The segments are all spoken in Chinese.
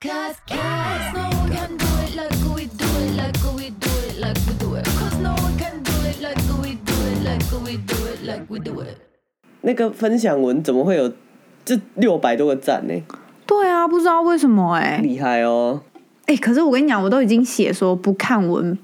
Cause, cause no one can do it like we do it, like we do it, like we do it. Cause no one can do it like we do it, like we do it, like we do it. 那个分享文怎么会有这六百多个赞呢？对啊，不知道为什么哎、厉害哦！哎、可是我跟你讲，我都已经写说不看文，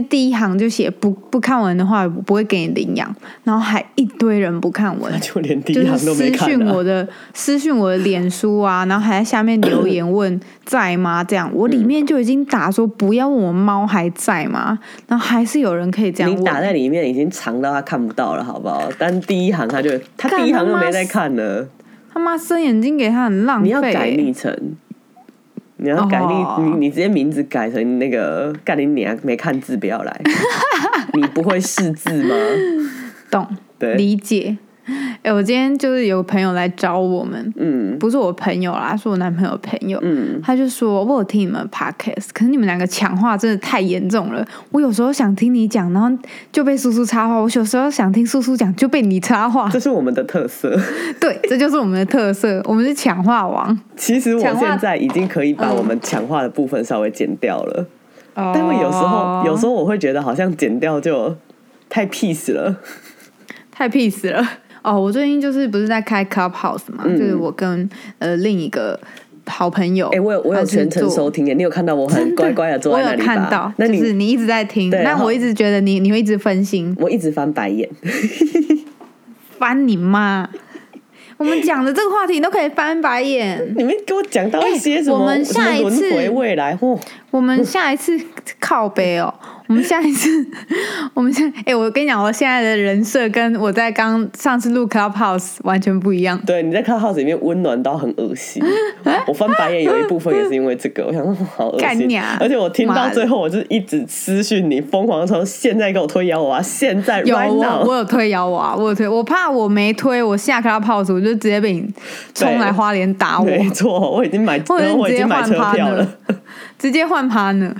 就第一行就写不不看文的话，我不会给你领养，然后还一堆人不看文那，就连第一行都没私看啊讯我的私讯我的脸书啊，然后还在下面留言问在吗？这样我里面就已经打说不要问我猫还在吗？然后还是有人可以这样问。你打在里面已经长到他看不到了，好不好？但第一行他就他第一行就没在看呢。他妈生眼睛给他很浪费、你要改昵称，你要改你你直接名字改成那个干你娘没看字不要来，你不会识字吗？懂对，理解。哎、我今天就是有个朋友来找我们，嗯不是我朋友啦，是我男朋友朋友。嗯，他就说：“我有听你们的 podcast，可是你们两个抢话真的太严重了。我有时候想听你讲，然后就被叔叔插话；我有时候想听叔叔讲，就被你插话。这是我们的特色。对，这就是我们的特色，我们是抢话王。其实我现在已经可以把嗯我们强化的部分稍微剪掉了，哦但我有时候有时候我会觉得好像剪掉就太 peace 了。太 peace 了。哦，我最近就是不是在开 Clubhouse 嘛，嗯就是我跟呃另一个好朋友，哎、我有我有全程收听耶，你有看到我很乖乖的坐我有在那里吧？看到，那、就是你一直在听，对好但我一直觉得你你会一直分心，我一直翻白眼。翻你妈！我们讲的这个话题都可以翻白眼。你们给我讲到一些什么、哎我们下一次未来，嚯、我们下一次靠背哦，我们下一次，我们现哎、我跟你讲，我现在的人设跟我在刚上次录 Clubhouse 完全不一样。对，你在 Clubhouse 里面温暖到很恶心。我翻白眼有一部分也是因为这个，我想说 好恶心干。而且我听到最后，我就是一直私讯你，疯狂地说现在给我推摇我啊！现在有我我有推摇我啊，我有推，我怕我没推，我下 Clubhouse 我就直接被你冲来花莲打我，没错，我已经买，我已经买车票了。直接换 partner。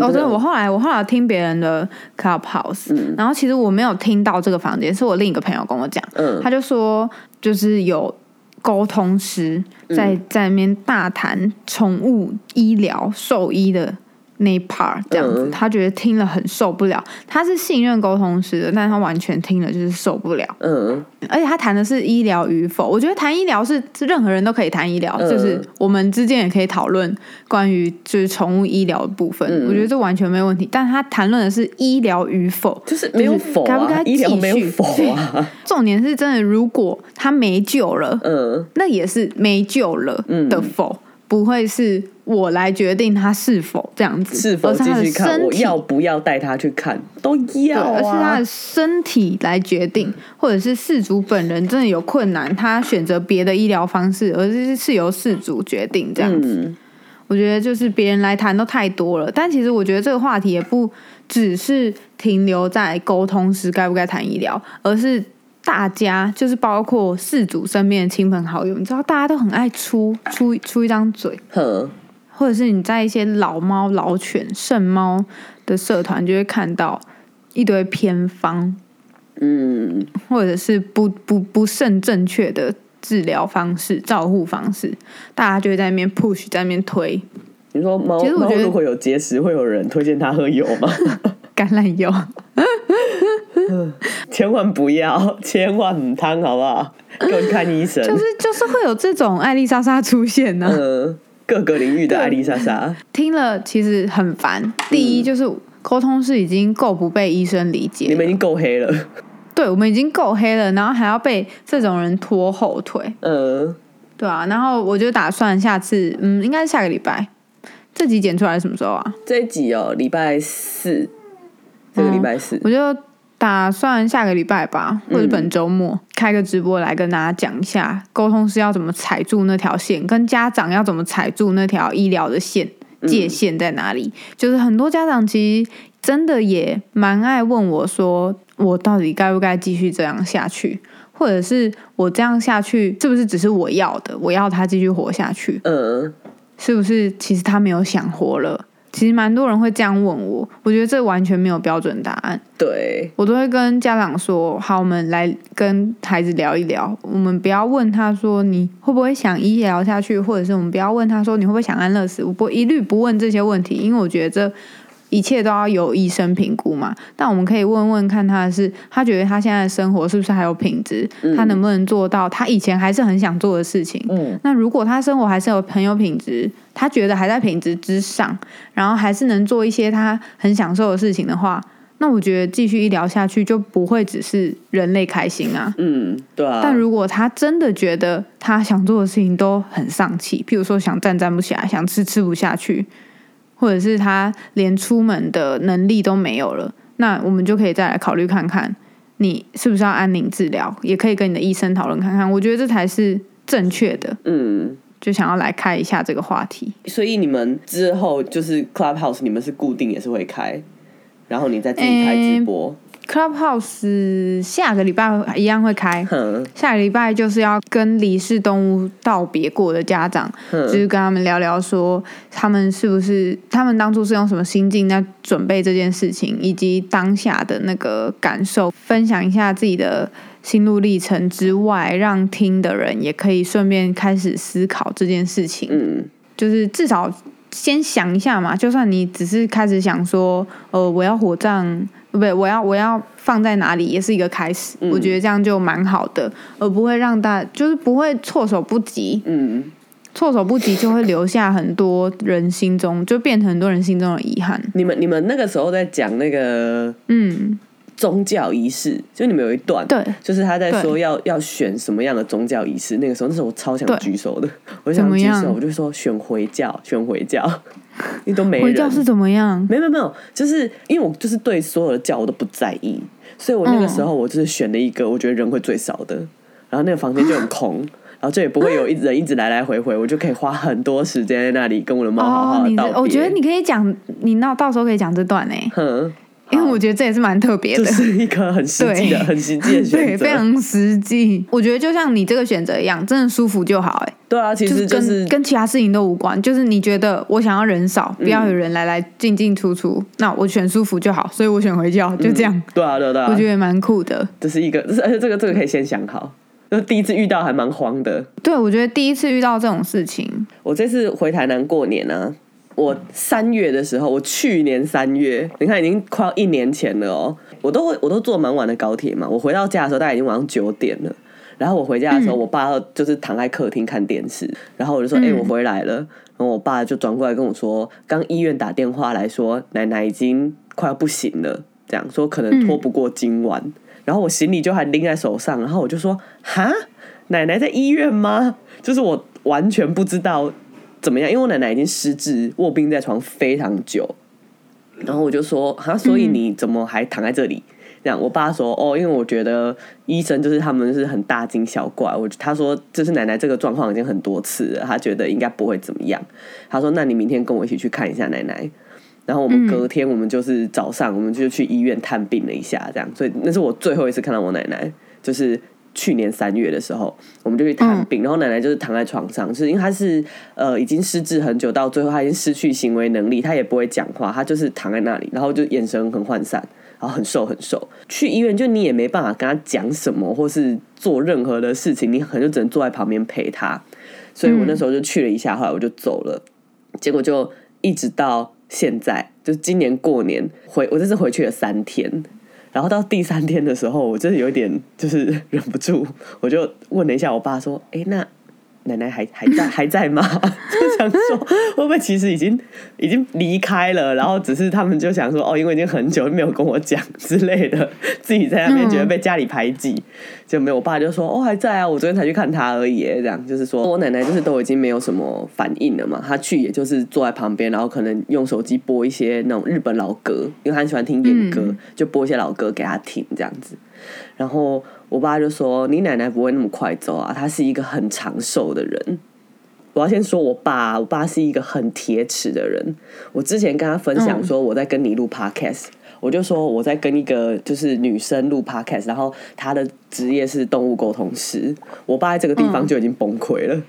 哦，对，我后来我后来听别人的 Clubhouse，、然后其实我没有听到这个房间，是我另一个朋友跟我讲，嗯。他就说就是有沟通师在、在那边大谈宠物医疗兽医的那一 part 这样子，嗯他觉得听了很受不了。他是信任沟通师的，但他完全听了就是受不了。嗯，而且他谈的是医疗与否，我觉得谈医疗是是任何人都可以谈医疗，嗯就是我们之间也可以讨论关于就是宠物医疗的部分，嗯我觉得这完全没有问题。但他谈论的是医疗与否，就是没有否啊该不该，医疗没有否啊。重点是真的，如果他没救了，嗯，那也是没救了的否，不会是我来决定他是否这样子，是否继续看？我身要不要带他去看？都对，要而是他啊的。身体来决定，或者是事主本人真的有困难，他选择别的医疗方式，而是是由事主决定这样子。嗯，我觉得就是别人来谈都太多了，但其实我觉得这个话题也不只是停留在沟通时该不该谈医疗，而是大家就是包括事主身边的亲朋好友，你知道大家都很爱出出出一张嘴，哼，或者是你在一些老猫、老犬、剩猫的社团，就会看到一堆偏方，嗯，或者是不不不甚正确的治疗方式、照护方式，大家就会在那边 push，在那边推你说猫其实我觉得猫如果有结石，会有人推荐他喝油吗？橄榄油。千万不要，千万唔汤，好不好？给我看医生。就是就是会有这种艾丽莎莎出现呢、嗯，各个领域的艾丽莎莎，听了其实很烦。第一就是沟通是已经够不被医生理解，你们已经够黑了。对我们已经够黑了，然后还要被这种人拖后腿，嗯，对啊。然后我就打算下次，嗯，应该是下个礼拜。这集剪出来什么时候啊？这一集哦，礼拜四，这个礼拜四，我就打算下个礼拜吧，或者本周末、开个直播来跟大家讲一下，沟通是要怎么踩住那条线，跟家长要怎么踩住那条医疗的线界限在哪里。就是很多家长其实真的也蛮爱问我说，我到底该不该继续这样下去？或者是我这样下去，是不是只是我要的？我要他继续活下去，嗯，是不是其实他没有想活了？其实蛮多人会这样问我，我觉得这完全没有标准答案。对，我都会跟家长说：好，我们来跟孩子聊一聊。我们不要问他说你会不会想医疗下去，或者是我们不要问他说你会不会想安乐死。我不一律不问这些问题，因为我觉得这一切都要由医生评估嘛。但我们可以问问看他的是，他觉得他现在的生活是不是还有品质？他能不能做到他以前还是很想做的事情？嗯，那如果他生活还是有很有品质，他觉得还在品质之上，然后还是能做一些他很享受的事情的话，那我觉得继续医疗下去就不会只是人类开心啊。嗯，对啊。但如果他真的觉得他想做的事情都很丧气，譬如说想站站不起来，想吃吃不下去，或者是他连出门的能力都没有了，那我们就可以再来考虑看看，你是不是要安宁治疗，也可以跟你的医生讨论看看。我觉得这才是正确的。嗯，就想要来开一下这个话题。所以你们之后就是 Clubhouse，你们是固定也是会开，然后你再自己开直播。Clubhouse 下个礼拜一样会开，哼。下个礼拜就是要跟离世动物道别过的家长，哼。就是跟他们聊聊说，他们是不是他们当初是用什么心境在准备这件事情，以及当下的那个感受，分享一下自己的心路历程之外，让听的人也可以顺便开始思考这件事情。嗯，就是至少先想一下嘛，就算你只是开始想说，呃，我要火葬，不对，我要我要放在哪里，也是一个开始。嗯我觉得这样就蛮好的，而不会让大就是不会措手不及，嗯，措手不及就会留下很多人心中，就变成很多人心中的遗憾。你们你们那个时候在讲那个嗯，宗教仪式，就你们有一段，对，就是他在说要要选什么样的宗教仪式。那个时候，那时候我超想举手的，我想举手，我就说选回教，选回教，因为都没人。回教是怎么样？没有没有没有，就是因为我就是对所有的教我都不在意，所以我那个时候我就是选了一个我觉得人会最少的，然后那个房间就很空，然后就也不会有一人一直来来回回，我就可以花很多时间在那里跟我的猫好好的道我觉得你可以讲，你那到时候可以讲这段呢、哼，因为我觉得这也是蛮特别的。就是一个很实际的、很实际的选 对，择。非常实际。我觉得就像你这个选择一样，真的舒服就好、哎，对啊，其实就是跟其他事情都无关。就是你觉得我想要人少，不要有人来来进进出出，那我选舒服就好，所以我选回教，就这样。对啊对啊对啊，我觉得蛮酷的。这是一个，而且这个这个可以先想好。就第一次遇到还蛮慌的，对，我觉得第一次遇到这种事情，我这次回台南过年啊，我三月的时候，我去年三月，你看已经快要一年前了哦。我都会我都坐蛮晚的高铁嘛，我回到家的时候大概已经晚上九点了。然后我回家的时候，我爸就是躺在客厅看电视，然后我就说：“哎、嗯我回来了。”然后我爸就转过来跟我说：“刚医院打电话来说，奶奶已经快要不行了，这样说可能拖不过今晚。然后我行李就还拎在手上，然后我就说：“哈，奶奶在医院吗？”就是我完全不知道怎么样，因为我奶奶已经失智卧病在床非常久。然后我就说：“哈，所以你怎么还躺在这里？”这样，我爸说：“哦，因为我觉得医生就是他们是很大惊小怪。我他说，就是奶奶这个状况已经很多次了，他觉得应该不会怎么样。他说：那你明天跟我一起去看一下奶奶。然后我们隔天我们就是早上我们就去医院探病了一下，这样。所以那是我最后一次看到我奶奶，就是去年三月的时候，我们就去探病。然后奶奶就是躺在床上，是因为她是呃已经失智很久，到最后她已经失去行为能力，她也不会讲话，她就是躺在那里，然后就眼神很涣散。然后很瘦很瘦，去医院就你也没办法跟她讲什么，或是做任何的事情，你可能就只能坐在旁边陪她。所以我那时候就去了一下，后来我就走了。结果就一直到现在，就是今年过年回，我这次回去了三天。然后到第三天的时候，我真的有一点就是忍不住，我就问了一下我爸说：“哎，那奶奶还还在还在吗？” 就想说会不会其实已经已经离开了，然后只是他们就想说哦，因为已经很久没有跟我讲之类的，自己在那边觉得被家里排挤，就没有。我爸就说哦还在啊，我昨天才去看他而已，这样就是说我奶奶就是都已经没有什么反应了嘛，她去也就是坐在旁边，然后可能用手机播一些那种日本老歌，因为她很喜欢听演歌，就播一些老歌给她听这样子。然后我爸就说：“你奶奶不会那么快走啊，她是一个很长寿的人。”我要先说我爸，我爸是一个很铁齿的人。我之前跟他分享说我在跟你录 podcast，、我就说我在跟一个就是女生录 podcast，然后她的职业是动物沟通师。我爸在这个地方就已经崩溃了。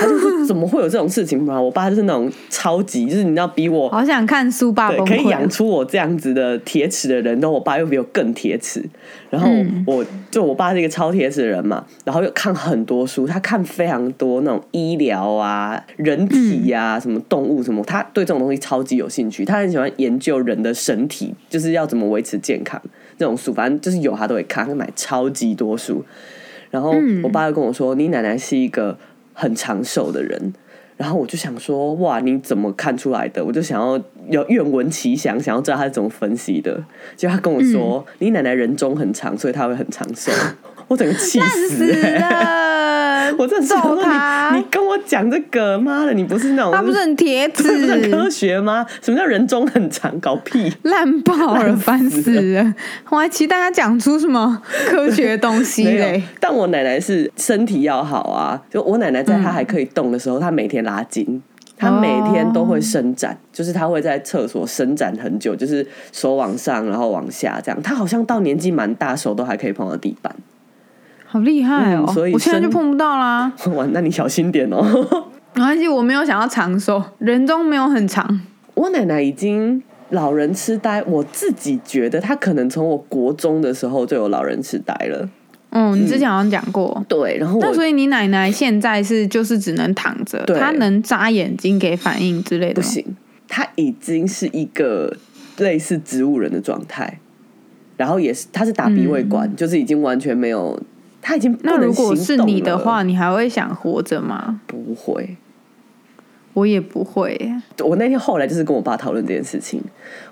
他就说怎么会有这种事情嘛？我爸就是那种超级，就是你知道比我好想看苏爸对，可以养。出我这样子的铁齿的人，但我爸又比我更铁齿。然后嗯我就我爸是一个超铁齿的人嘛，然后又看很多书，他看非常多那种医疗啊、人体呀、什么动物什么，他对这种东西超级有兴趣。他很喜欢研究人的身体，就是要怎么维持健康这种书，反正就是有他都会看，他买超级多书。然后我爸就跟我说：“你奶奶是一个很长寿的人。”然后我就想说：“哇，你怎么看出来的？”我就想要要愿闻其详，想要知道他是怎么分析的。结果他跟我说：“你奶奶人中很长，所以她会很长寿。”我整个气死、死欸！了！我真的想揍说他你，你跟我讲这个，妈的，你不是那种他不是很铁 这不是很科齿，学吗？什么叫人中很长？搞屁！烂爆了，烦死了！我还期待他讲出什么科学的东西 嘞。，但我奶奶是身体要好啊。就我奶奶在她嗯还可以动的时候，她每天拉筋，她每天都会伸展，就是她会在厕所伸展很久，就是手往上，然后往下这样。她好像到年纪蛮大，手都还可以碰到地板。好厉害哦！嗯所以我现在就碰不到啦。哇，那你小心点哦。没关系，我没有想要长寿，人中没有很长。我奶奶已经老人痴呆，我自己觉得她可能从我国中的时候就有老人痴呆了。嗯，你之前好像讲过。对，然后我那所以你奶奶现在是就是只能躺着，她能眨眼睛给反应之类的？不行，她已经是一个类似植物人的状态，然后也是她是打鼻胃管，就是已经完全没有，她已经不嗯那如果是你的话，你还会想活着吗？不会。我也不会。我那天后来就是跟我爸讨论这件事情，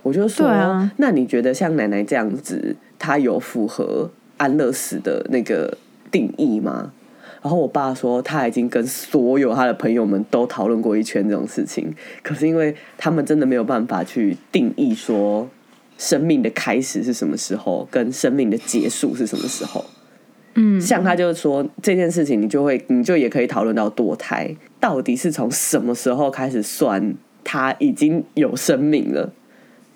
我就说，对啊那你觉得像奶奶这样子，她有符合安乐死的那个定义吗？然后我爸说，他已经跟所有他的朋友们都讨论过一圈这种事情，可是因为他们真的没有办法去定义说生命的开始是什么时候，跟生命的结束是什么时候。嗯，像他就是说这件事情，你就会你就也可以讨论到堕胎到底是从什么时候开始算他已经有生命了。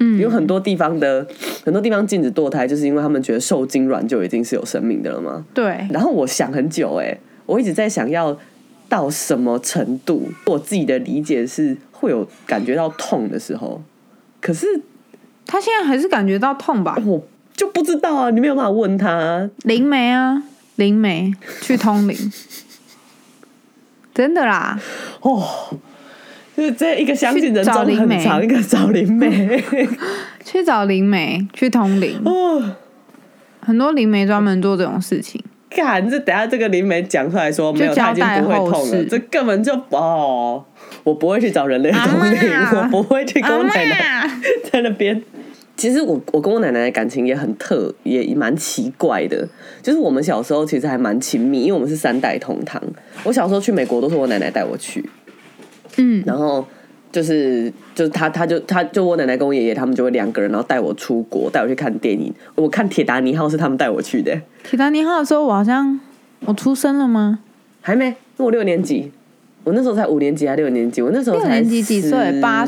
嗯有很多地方的很多地方禁止堕胎，就是因为他们觉得受精卵就已经是有生命的了嘛。对，然后我想很久、哎，我一直在想要到什么程度，我自己的理解是会有感觉到痛的时候，可是他现在还是感觉到痛吧？我就不知道啊，你没有办法问他。灵媒啊，灵媒去通灵，真的啦。哦，就是这一个相信人找中灵媒很长，一个找灵媒。去找灵媒，去通灵，哦，很多灵媒专门做这种事情。看，这等下这个灵媒讲出来说没有，就他已经不会痛了，这根本就哦，我不会去找人类通灵，我不会去跟我奶奶在那边。其实我我跟我奶奶的感情也很特，也蛮奇怪的。就是我们小时候其实还蛮亲密，因为我们是三代同堂。我小时候去美国都是我奶奶带我去，嗯，然后就是就是他他就他就我奶奶跟我爷爷他们就会两个人，然后带我出国，带我去看电影。我看《铁达尼号》是他们带我去的，铁达尼号的时候，我好像我出生了吗？还没，我六年级，我那时候才五年级还六年级，我那时候六才年级几岁？十八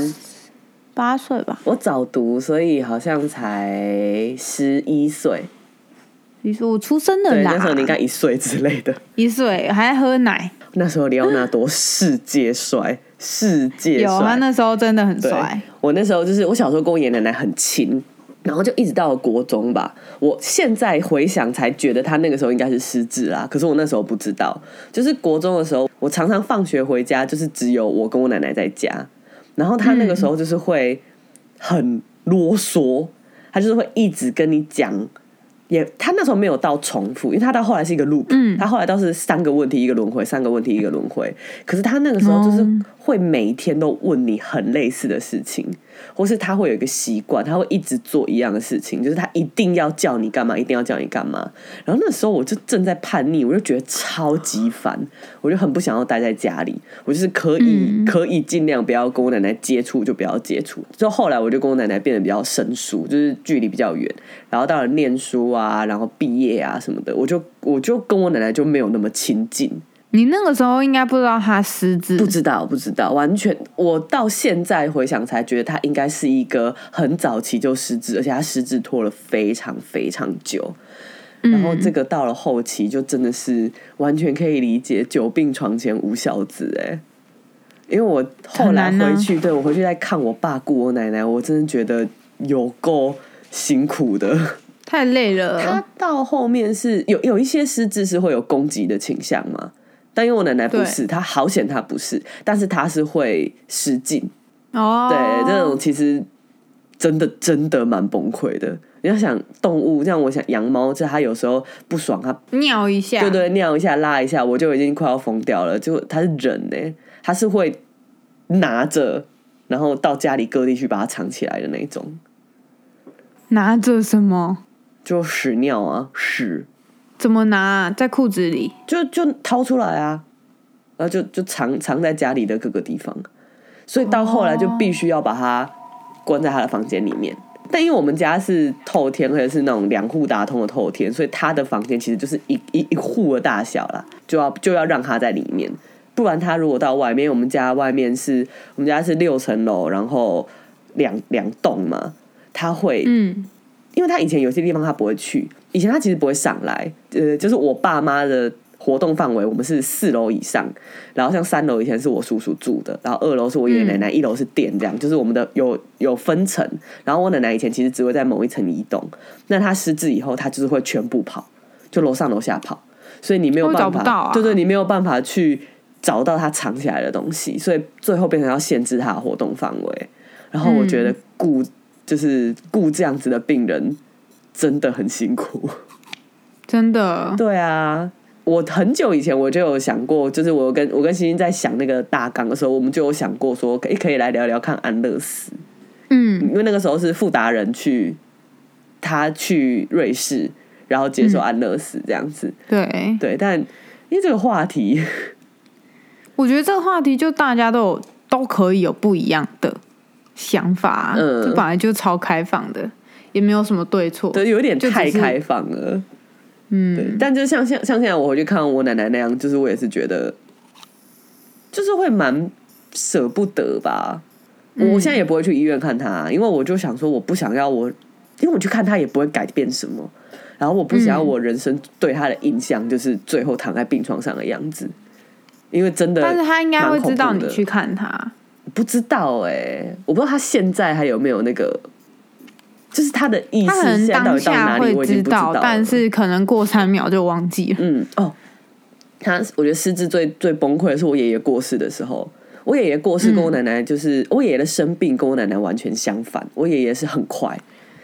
八岁吧。我早读，所以好像才十一岁。你说我出生了对，啦，那时候你应该一岁之类的。一岁还喝奶，那时候里奥纳多世界帅，世界有他。那时候真的很对帅。，我那时候就是我小时候跟我爷爷奶奶很亲，然后就一直到了国中吧。我现在回想才觉得他那个时候应该是失智啊，可是我那时候不知道。就是国中的时候，我常常放学回家，就是只有我跟我奶奶在家，然后他那个时候就是会很啰嗦，他就是会一直跟你讲。也，他那时候没有到重复，因为他到后来是一个 loop，、嗯他后来倒是三个问题一个轮回，三个问题一个轮回。可是他那个时候就是哦会每一天都问你很类似的事情，或是他会有一个习惯，他会一直做一样的事情，就是他一定要叫你干嘛，一定要叫你干嘛。然后那时候我就正在叛逆，我就觉得超级烦，我就很不想要待在家里，我就是可以、嗯可以尽量不要跟我奶奶接触，就不要接触。就后来我就跟我奶奶变得比较生疏，就是距离比较远。然后到了念书啊，然后毕业啊什么的，我就我就跟我奶奶就没有那么亲近。你那个时候应该不知道他失智，不知道，不知道，完全。我到现在回想才觉得他应该是一个很早期就失智，而且他失智拖了非常非常久。然后这个到了后期，就真的是完全可以理解“久病床前无孝子”哎，因为我后来回去，对我回去再看我爸顾我奶奶，我真的觉得有够辛苦的。太累了。他到后面是有有一些失智是会有攻击的倾向嘛，但因为我奶奶不是，她好险她不是，但是她是会失禁，哦，对，这种其实真的真的蛮崩溃的。你要想动物，像我想养猫，就它有时候不爽，它尿一下，对对尿一下拉一下，我就已经快要疯掉了。就它是忍呢、它是会拿着，然后到家里各地去把它藏起来的那种，拿着什么？就屎尿啊屎。怎么拿？在裤子里。就就掏出来啊，然后就就藏藏在家里的各个地方，所以到后来就必须要把它关在他的房间里面。但因为我们家是透天，而且是那种两户打通的透天，所以他的房间其实就是一一一户的大小啦，就要就要让他在里面，不然他如果到外面，我们家外面是我们家是六层楼，然后两两栋嘛，他会嗯，因为他以前有些地方他不会去，以前他其实不会上来，呃，就是我爸妈的活动范围，我们是四楼以上，然后像三楼以前是我叔叔住的，然后二楼是我爷爷奶奶，一楼是店，这样就是我们的有有分层。然后我奶奶以前其实只会在某一层移动，那她失智以后，她就是会全部跑，就楼上楼下跑，所以你没有办法，对对，你没有办法去找到她藏起来的东西，所以最后变成要限制她的活动范围。然后我觉得顾、就是顾这样子的病人真的很辛苦。真的。对啊，我很久以前我就有想过，就是我跟我跟欣欣在想那个大纲的时候，我们就有想过说，可以可以来聊聊看安乐死，嗯，因为那个时候是富达人去，他去瑞士，然后接受安乐死这样子。对，对，但因为这个话题，我觉得这个话题就大家都有都可以有不一样的想法，嗯这本来就超开放的，也没有什么对错。对，有点太开放了。对嗯，，但就像像像现在我回去看我奶奶那样，就是我也是觉得，就是会蛮舍不得吧。嗯我现在也不会去医院看她，因为我就想说，我不想要我，因为我去看她也不会改变什么，然后我不想要嗯我人生对她的印象就是最后躺在病床上的样子，因为真的，但是他应该会知道你去看他。不知道哎、我不知道他现在还有没有那个，就是他的意思当底到哪里，下会我已经不知道，但是可能过三秒就忘记了。嗯，哦，他我觉得失智最最崩溃的是我爷爷过世的时候。我爷爷过世跟我奶奶就是、我爷爷的生病跟我奶奶完全相反。我爷爷是很快，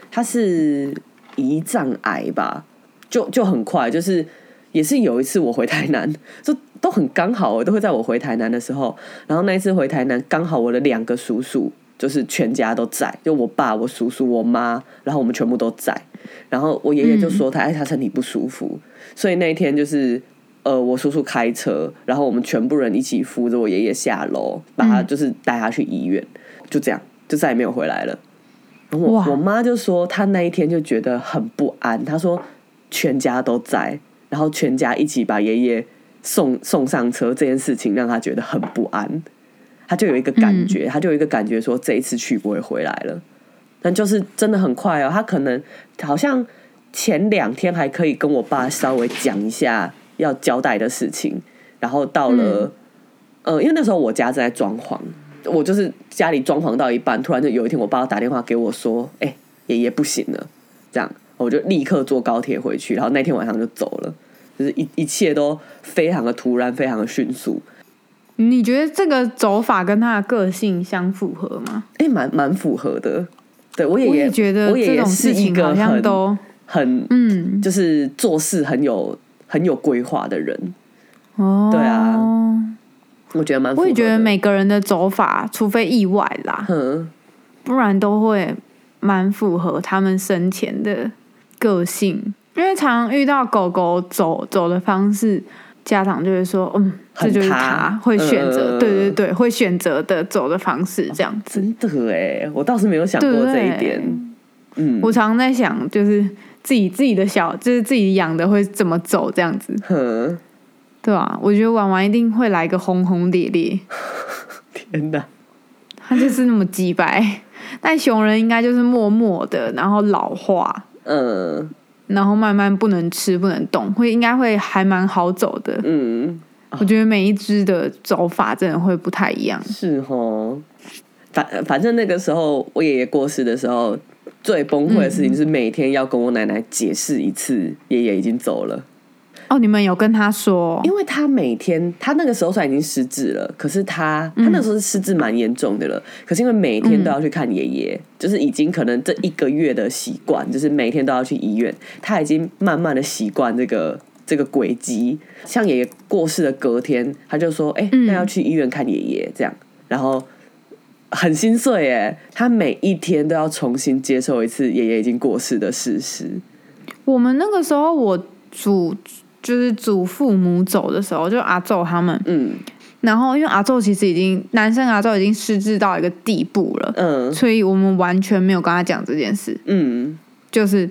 他是胰脏癌吧，就就很快，就是也是有一次我回台南，就都很刚好，都会在我回台南的时候，然后那一次回台南刚好我的两个叔叔就是全家都在，就我爸、我叔叔、我妈，然后我们全部都在。然后我爷爷就说他哎他身体不舒服，所以那一天就是呃我叔叔开车，然后我们全部人一起扶着我爷爷下楼，把他就是带他去医院，就这样就再也没有回来了。然后我我妈就说她那一天就觉得很不安，她说全家都在，然后全家一起把爷爷送送上车这件事情让他觉得很不安，他就有一个感觉，他就有一个感觉说这一次去不会回来了。但就是真的很快哦，他可能好像前两天还可以跟我爸稍微讲一下要交代的事情，然后到了、呃，因为那时候我家正在装潢，我就是家里装潢到一半，突然就有一天我爸打电话给我说：“哎、爷爷不行了。”这样我就立刻坐高铁回去，然后那天晚上就走了，就是一一切都非常的突然，非常的迅速。你觉得这个走法跟他的个性相符合吗？哎、蛮蛮符合的。对我也觉得这种是一个事情好像很都很嗯就是做事很有很有规划的人，哦，对啊，我觉得蛮符合。我也觉得每个人的走法，除非意外啦，嗯不然都会蛮符合他们生前的个性。因为常遇到狗狗走走的方式，家长就会说：“嗯，这就是很他他会选择，嗯对对对，会选择的走的方式这样子。真的哎，我倒是没有想过这一点。嗯，我常在想，就是自己自己的小，就是自己养的会怎么走这样子，哼，对啊、我觉得婉婉一定会来个轰轰烈烈，天哪，他就是那么鸡白。但熊人应该就是默默的，然后老化，嗯，然后慢慢不能吃不能动，会应该会还蛮好走的。嗯，我觉得每一只的走法真的会不太一样。是哦。反反正那个时候我爷爷过世的时候，最崩溃的事情是每天要跟我奶奶解释一次爷爷已经走了。哦，你们有跟他说？因为他每天，他那个时候算已经失智了，可是他他那时候是失智蛮严重的了。可是因为每天都要去看爷爷，就是已经可能这一个月的习惯，就是每天都要去医院，他已经慢慢的习惯这个这个轨迹。像爷爷过世的隔天，他就说：“哎、那要去医院看爷爷。”这样，然后很心碎耶，他每一天都要重新接受一次爷爷已经过世的事实。我们那个时候，我祖就是祖父母走的时候，就阿昼他们，嗯。然后因为阿昼其实已经男生阿昼已经失智到一个地步了，嗯。所以我们完全没有跟他讲这件事，嗯。就是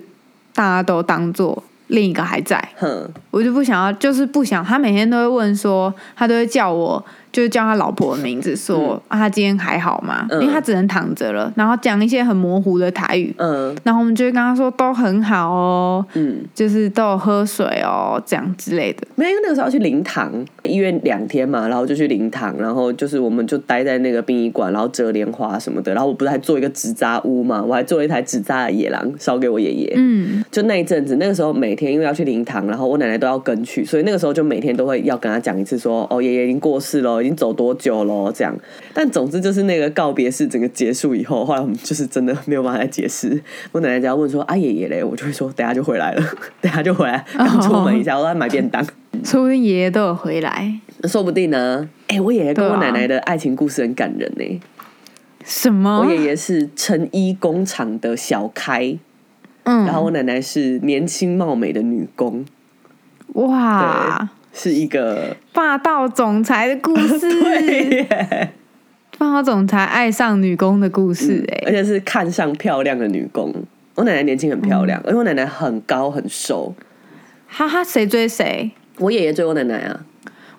大家都当做另一个还在，哼。我就不想要，就是不想。他每天都会问说，他都会叫我，就是叫他老婆的名字，说、啊，他今天还好吗？嗯因为他只能躺着了，然后讲一些很模糊的台语，嗯然后我们就会跟他说都很好哦，嗯。就是都有喝水哦，这样之类的。没有，因为那个时候要去灵堂，医院两天嘛，然后就去灵堂，然后就是我们就待在那个殡仪馆，然后折莲花什么的，然后我不是还做一个纸扎屋嘛，我还做了一台纸扎的野狼烧给我爷爷。嗯，就那一阵子，那个时候每天因为要去灵堂，然后我奶奶都要跟去，所以那个时候就每天都会要跟他讲一次说，哦，爷爷已经过世了，已经走多久了这样。但总之就是那个告别式整个结束以后，后来我们就是真的没有办法再解释。我奶奶只要问说啊爷爷嘞，我就会说等下就回来了，等下就回来，刚出门一下，我在买便当。说不定爷爷都有回来。说不定呢。哎、我爷爷跟我奶奶的爱情故事很感人呢、什么？我爷爷是成衣工厂的小开，嗯，然后我奶奶是年轻貌美的女工，哇，是一个霸道总裁的故事，对，霸道总裁爱上女工的故事、哎、而且是看上漂亮的女工。我奶奶年轻很漂亮，而且我奶奶很高很瘦。哈哈，谁追谁？我爷爷追我奶奶啊，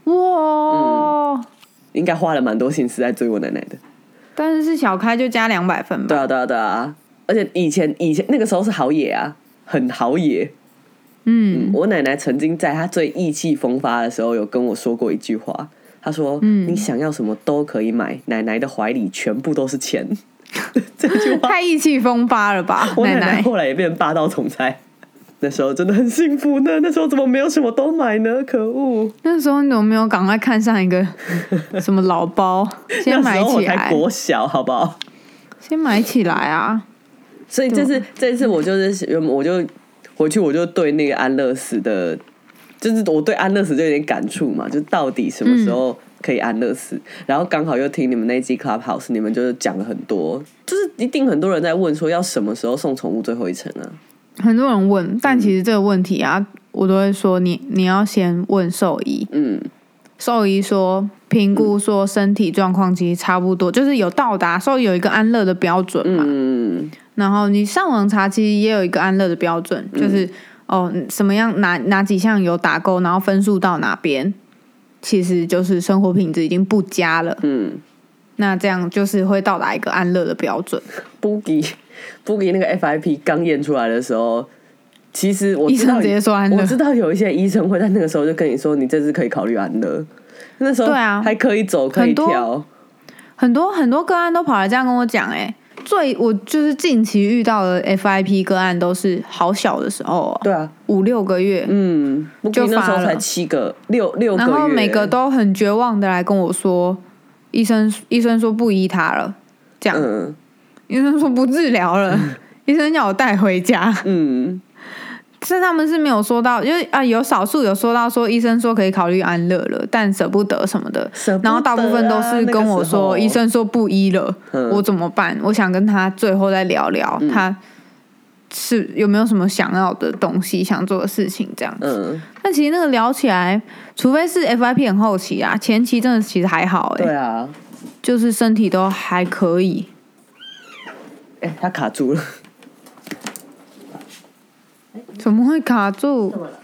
哇！应该花了蛮多心思在追我奶奶的。但是是小开就加两百分吧。对啊，对啊，对啊。而且以前以前那个时候是好野啊，很好野。嗯，我奶奶曾经在她最意气风发的时候，有跟我说过一句话。她说：“嗯你想要什么都可以买，奶奶的怀里全部都是钱。”这句话，太意气风发了吧，我奶奶奶后来也变成霸道总裁。那时候真的很幸福呢。那时候怎么没有什么都买呢？可恶！那时候你怎么没有赶快看上一个什么老包，先买起来，国小，好不好？先买起来啊！所以这次这次我就是我就回去我就对那个安乐死的，就是我对安乐死就有点感触嘛，就到底什么时候可以安乐死？然后刚好又听你们那一集 Clubhouse，你们就是讲了很多，就是一定很多人在问说要什么时候送宠物最后一程啊？很多人问，但其实这个问题啊，我都会说你你要先问兽医，嗯兽医说评估说身体状况其实差不多，就是有到达兽医有一个安乐的标准嘛。嗯然后你上网查，其实也有一个安乐的标准，就是哦什么样哪哪几项有打勾，然后分数到哪边，其实就是生活品质已经不佳了。嗯那这样就是会到达一个安乐的标准。，Boogie Boogie 那个 FIP 刚验出来的时候。其实我医生直接说安乐。我知道有一些医生会在那个时候就跟你说，你这次可以考虑安乐。那时候对啊。还可以走，可以很多跳。很多很多个案都跑来这样跟我讲，哎，最我就是近期遇到的 FIP 个案都是好小的时候哦，对啊，五六个月，嗯，就那时候才七个六六个月，然后每个都很绝望的来跟我说，医生医生说不医他了，这样，嗯。医生说不治疗了，医生叫我带回家。嗯是他们是没有说到，因为啊有少数有说到说医生说可以考虑安乐了，但舍不得什么的，然后大部分都是跟我说医生说不医了，嗯。我怎么办？我想跟他最后再聊聊，他是有没有什么想要的东西、想做的事情这样子。嗯，但其实那个聊起来，除非是 FIP 很后期啊，前期真的其实还好哎、对啊，就是身体都还可以。哎、他卡住了，怎么会卡住？么了？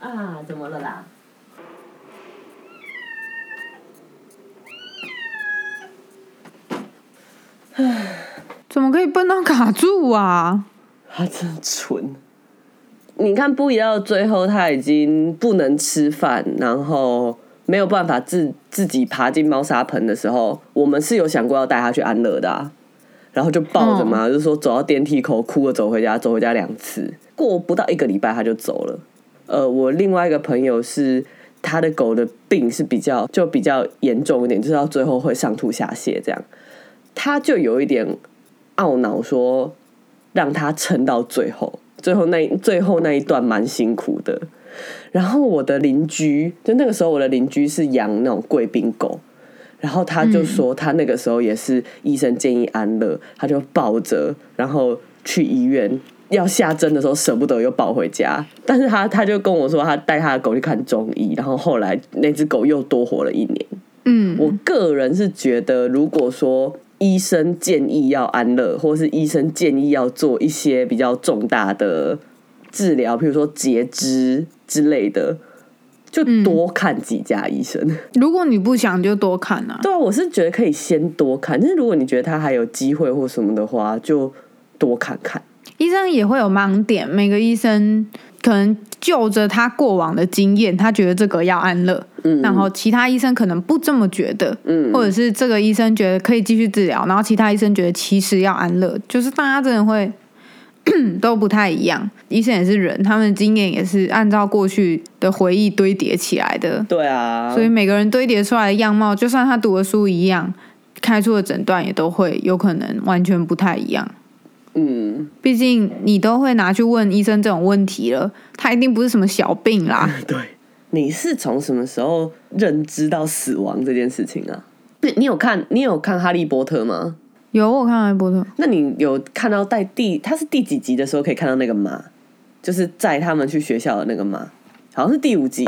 啊，怎么了啦？唉怎么可以笨到卡住啊？他真蠢，你看不一到最后，他已经不能吃饭，然后没有办法自自己爬进猫砂盆的时候，我们是有想过要带他去安乐的、啊，然后就抱着嘛，就说走到电梯口哭着走回家，走回家两次，过不到一个礼拜他就走了。呃，我另外一个朋友是他的狗的病是比较就比较严重一点，就是到最后会上吐下泻这样，他就有一点懊恼说让他撑到最后，最后那最后那一段蛮辛苦的。然后我的邻居，就那个时候我的邻居是养那种贵宾狗，然后他就说他那个时候也是医生建议安乐，他就抱着，然后去医院。要下针的时候舍不得又抱回家，但是他他就跟我说他带他的狗去看中医，然后后来那只狗又多活了一年。嗯，我个人是觉得，如果说医生建议要安乐，或是医生建议要做一些比较重大的治疗，比如说截肢之类的，就多看几家医生。如果你不想就多看啊。对啊，我是觉得可以先多看，但是如果你觉得他还有机会或什么的话，就多看看。医生也会有盲点，每个医生可能就着他过往的经验，他觉得这个要安乐，嗯然后其他医生可能不这么觉得，嗯或者是这个医生觉得可以继续治疗，然后其他医生觉得其实要安乐，就是大家真的会 都不太一样。医生也是人，他们的经验也是按照过去的回忆堆叠起来的，对啊，所以每个人堆叠出来的样貌，就算他读的书一样，开出的诊断也都会有可能完全不太一样。嗯，毕竟你都会拿去问医生这种问题了，他一定不是什么小病啦。对，你是从什么时候认知到死亡这件事情啊？你你有看你有看《哈利波特》吗？有我看《哈利波特》，那你有看到在第他是第几集的时候可以看到那个马，就是载他们去学校的那个马，好像是第五集。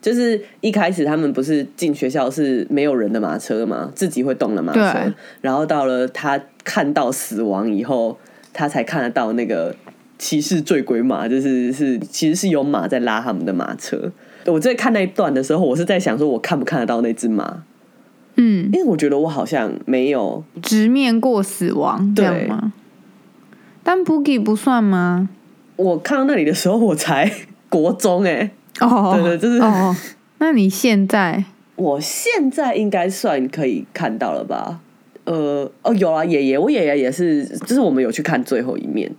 就是一开始他们不是进学校是没有人的马车嘛，自己会动的马车对。然后到了他看到死亡以后，他才看得到那个骑士醉鬼马，就是是其实是有马在拉他们的马车。我在看那一段的时候，我是在想说，我看不看得到那只马？嗯，因为我觉得我好像没有直面过死亡这对样吗？但 Boogie 不算吗？我看到那里的时候，我才 国中哎、哦，对对就是哦。那你现在我现在应该算可以看到了吧？呃，哦，有啊，爷爷，我爷爷也是，就是我们有去看最后一面。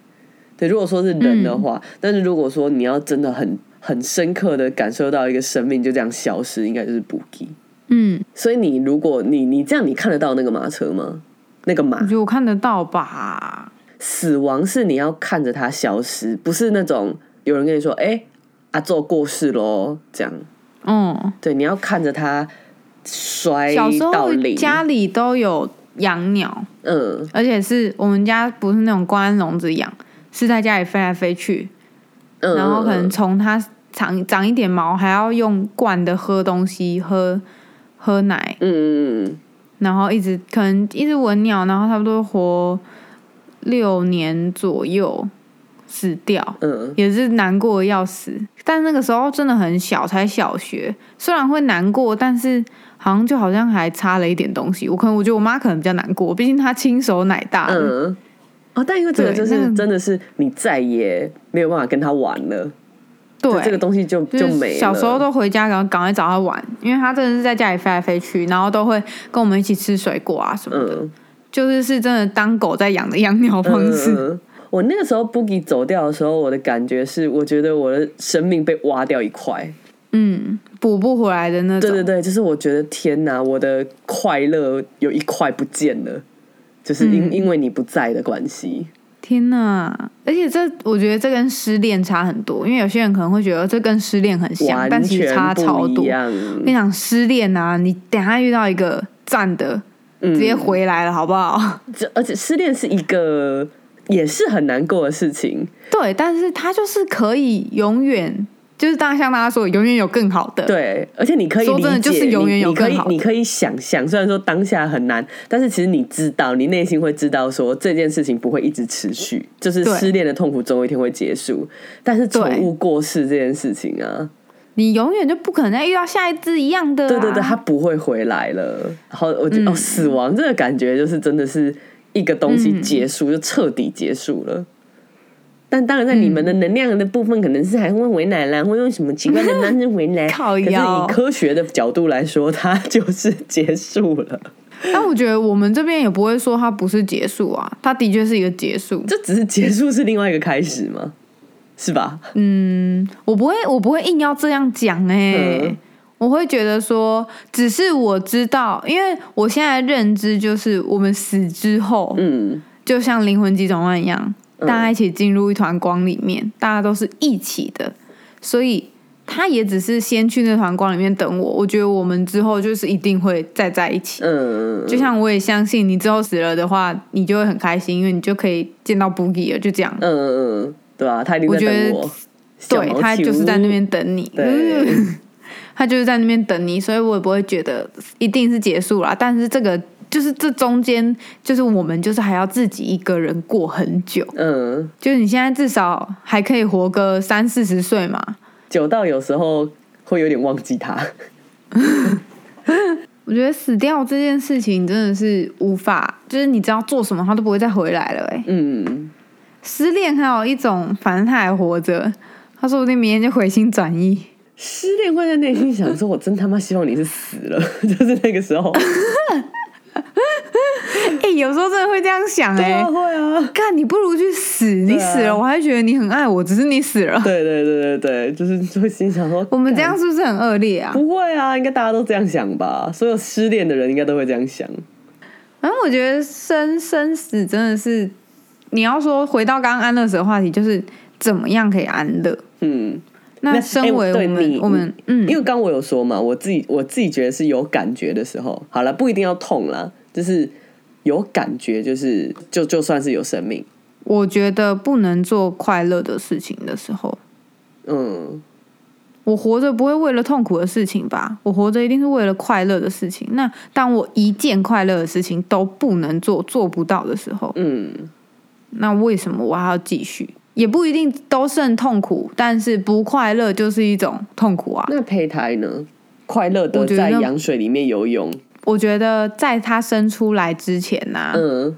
对，如果说是人的话，但是如果说你要真的很很深刻的感受到一个生命就这样消失，应该就是 Boogie。嗯，所以你如果你你这样，你看得到那个马车吗？那个马？我觉得我看得到吧。死亡是你要看着它消失，不是那种有人跟你说：“哎、阿宙过世喽。”这样，嗯，对，你要看着它摔小时候。家里都有养鸟，嗯。而且是我们家不是那种关笼子养，是在家里飞来飞去，嗯，然后可能从它长长一点毛，还要用罐的喝东西，喝喝奶，嗯嗯嗯然后一直可能一直闻鸟，然后差不多活六年左右死掉，嗯也是难过的要死。但那个时候真的很小，才小学，虽然会难过，但是好像就好像还差了一点东西。我可能我觉得我妈可能比较难过，毕竟她亲手奶大。嗯。哦，但因为这个就是真的是你再也没有办法跟她玩了，对，就这个东西就就是没了。小时候都回家，然后赶快找他玩，因为他真的是在家里飞来飞去，然后都会跟我们一起吃水果啊什么的，嗯就是是真的当狗在养的养鸟方式。我那个时候 Boogie 走掉的时候，我的感觉是，我觉得我的生命被挖掉一块。嗯，补不回来的那种。对对对，就是我觉得天哪，我的快乐有一块不见了，就是因、嗯因为你不在的关系。天呐！而且这我觉得这跟失恋差很多，因为有些人可能会觉得这跟失恋很像，但其实差超多。跟你讲，失恋啊，你等下遇到一个赞的，嗯直接回来了，好不好？这而且失恋是一个也是很难过的事情。对，但是他就是可以永远，就是大家像大家说，永远有更好的。对，而且你可以说真的就是永远有更好你可以想象，虽然说当下很难，但是其实你知道，你内心会知道说这件事情不会一直持续，就是失恋的痛苦总有一天会结束。但是宠物过世这件事情啊，你永远就不可能再遇到下一只一样的、啊。对对对，它不会回来了。然后我觉得、嗯哦，死亡这个感觉就是真的是一个东西嗯结束，就彻底结束了。但当然，在你们的能量的部分，可能是还会为难啦，会用什么奇怪的方式为难。靠可是以科学的角度来说，它就是结束了。但我觉得我们这边也不会说它不是结束啊，它的确是一个结束。这只是结束，是另外一个开始吗？是吧？嗯我不会，我不会硬要这样讲哎、嗯我会觉得说，只是我知道，因为我现在认知就是，我们死之后，嗯就像灵魂急转弯一样，大家一起进入一团光里面，大家都是一起的，所以他也只是先去那团光里面等我。我觉得我们之后就是一定会再在一起。嗯，就像我也相信你之后死了的话，你就会很开心，因为你就可以见到 Boogie 了，就这样。嗯嗯嗯，对啊，他一定在我觉得等我。小对他就是在那边等你，对 他就是在那边等你，所以我也不会觉得一定是结束了。但是这个就是这中间，就是我们就是还要自己一个人过很久，嗯，就是你现在至少还可以活个三四十岁嘛。久到有时候会有点忘记他。我觉得死掉这件事情真的是无法，就是你只要做什么，他都不会再回来了、欸。嗯，失恋还有一种，反正他还活着，他说不定明天就回心转意。失恋会在内心想说：“我真他妈希望你是死了。”就是那个时候，哎、有时候真的会这样想、哎、会啊，干，你不如去死！你死了，我还觉得你很爱我，只是你死了。对对对对对，就是会心想说：“我们这样是不是很恶劣啊？不会啊，应该大家都这样想吧？所有失恋的人应该都会这样想。反正我觉得生生死真的是，你要说回到刚刚安乐死的话题，就是怎么样可以安乐？嗯，那身为哎我们，我们嗯因为刚我有说嘛，我自己我自己觉得是有感觉的时候，好了，不一定要痛啦，就是有感觉，就是就就算是有生命，我觉得不能做快乐的事情的时候，嗯我活着不会为了痛苦的事情吧？我活着一定是为了快乐的事情。那当我一件快乐的事情都不能做、做不到的时候，嗯，那为什么我还要继续？也不一定都是很痛苦，但是不快乐就是一种痛苦啊。那胚胎呢？快乐的在羊水里面游泳，我觉得在它生出来之前呐、嗯，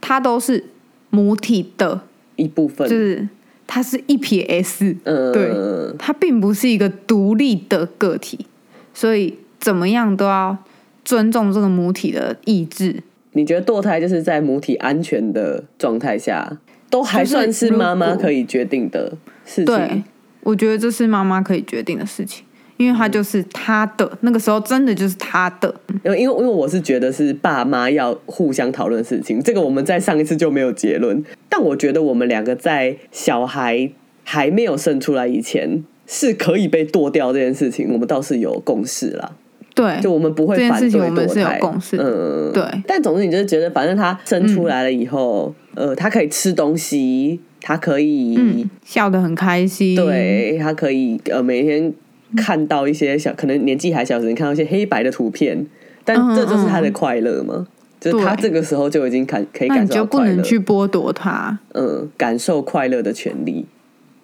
它都是母体的，一部分，就是它是一撇 S，嗯，对它并不是一个独立的个体，所以怎么样都要尊重这个母体的意志。你觉得堕胎就是在母体安全的状态下，都还算是妈妈可以决定的事情？对，我觉得这是妈妈可以决定的事情，因为她就是她的，那个时候真的就是她的。因为因为因为我是觉得是爸妈要互相讨论事情，这个我们在上一次就没有结论。但我觉得我们两个在小孩还没有生出来以前，是可以被剁掉这件事情，我们倒是有共识了。对，就我们不会反对我们是有共识嗯，对但总之，你就是觉得，反正他生出来了以后，呃，他可以吃东西，他可以，嗯，笑得很开心。，对他可以，呃，每天看到一些小，可能年纪还小的人看到一些黑白的图片，但嗯这就是他的快乐吗？就是他这个时候就已经感可以感受到快乐就不能，去剥夺他。嗯，感受快乐的权利。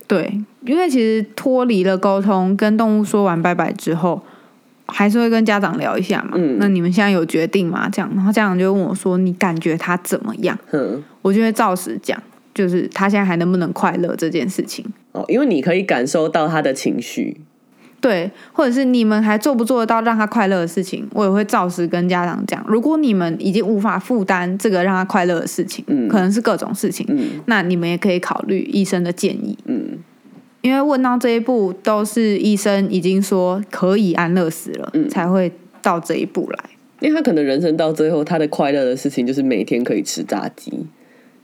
对，因为其实脱离了沟通，跟动物说完拜拜之后，还是会跟家长聊一下嘛。嗯那你们现在有决定吗？这样，然后家长就问我说：“你感觉他怎么样嗯，？”我就会照实讲，就是他现在还能不能快乐这件事情。哦，因为你可以感受到他的情绪，对，或者是你们还做不做得到让他快乐的事情，我也会照实跟家长讲。如果你们已经无法负担这个让他快乐的事情，嗯可能是各种事情，嗯那你们也可以考虑医生的建议。嗯因为问到这一步，都是医生已经说可以安乐死了，嗯才会到这一步来。因为他可能人生到最后，他的快乐的事情就是每天可以吃炸鸡。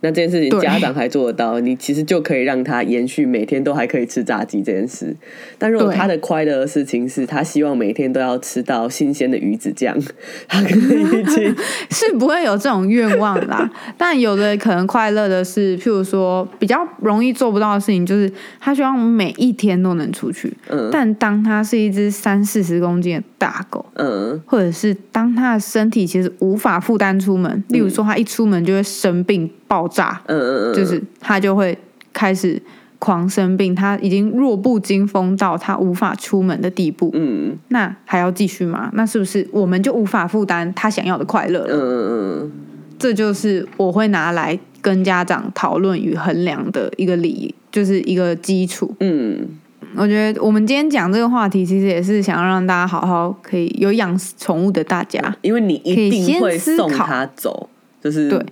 那这件事情家长还做得到，你其实就可以让他延续每天都还可以吃炸鸡这件事。但如果他的快乐的事情是他希望每天都要吃到新鲜的鱼子酱，他可能已经是不会有这种愿望啦，但有的可能快乐的是，譬如说比较容易做不到的事情，就是他希望每一天都能出去。嗯。但当他是一只三四十公斤的大狗，嗯。或者是当他的身体其实无法负担出门，例如说他一出门就会生病爆炸，嗯嗯嗯，就是他就会开始狂生病，他已经弱不禁风到他无法出门的地步。嗯那还要继续吗？那是不是我们就无法负担他想要的快乐了？嗯嗯嗯这就是我会拿来跟家长讨论与衡量的一个理，就是一个基础。嗯，我觉得我们今天讲这个话题，其实也是想要让大家好好可以有养宠物的大家，因为你一定会送思考它走，就是对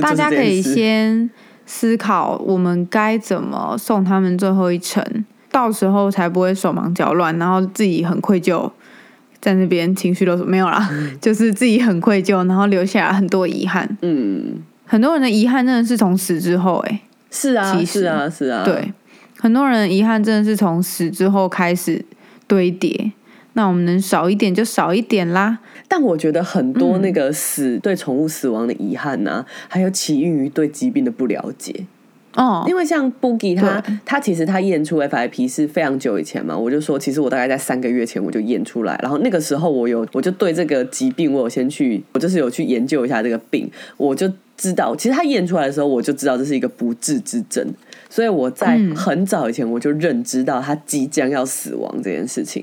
大家可以先思考我们该怎么送他们最后一程，到时候才不会手忙脚乱，然后自己很愧疚，在那边情绪都没有啦，就是自己很愧疚，然后留下很多遗憾。嗯，很多人的遗憾真的是从死之后、欸，是啊，其是啊，是啊，对，很多人的遗憾真的是从死之后开始堆叠。那我们能少一点就少一点啦。但我觉得很多嗯。那个死、对宠物死亡的遗憾呐、还有起因于对疾病的不了解。哦，因为像 Boogie 他他其实他验出 FIP 是非常久以前嘛，我就说其实我大概在三个月前我就验出来，然后那个时候我有我就对这个疾病我有先去我就是有去研究一下这个病，我就知道其实他验出来的时候我就知道这是一个不治之症，所以我在嗯。很早以前我就认知到他即将要死亡这件事情，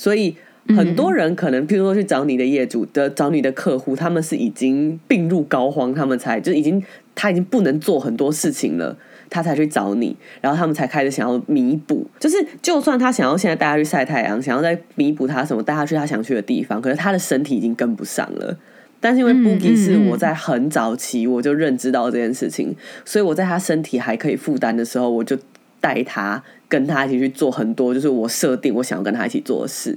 所以。很多人可能，譬如说去找你的业主的，找你的客户，他们是已经病入膏肓，他们才就已经他已经不能做很多事情了，他才去找你，然后他们才开始想要弥补。就是就算他想要现在带他去晒太阳，想要再弥补他什么，带他去他想去的地方，可是他的身体已经跟不上了。但是因为嗯 Boogie 是我在很早期我就认知到这件事情，所以我在他身体还可以负担的时候，我就带他跟他一起去做很多，就是我设定我想要跟他一起做的事。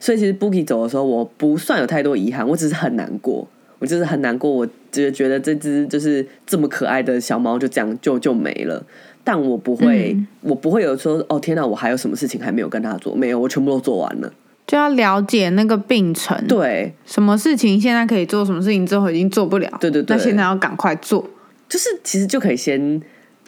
所以其实 Boogie 走的时候，我不算有太多遗憾，我只是很难过，我就是很难过，我只是觉得这只就是这么可爱的小猫就这样就就没了。但我不会，嗯我不会有说哦天哪，我还有什么事情还没有跟他做？没有，我全部都做完了。就要了解那个病程，对，什么事情现在可以做，什么事情之后已经做不了，对对对那现在要赶快做。就是其实就可以先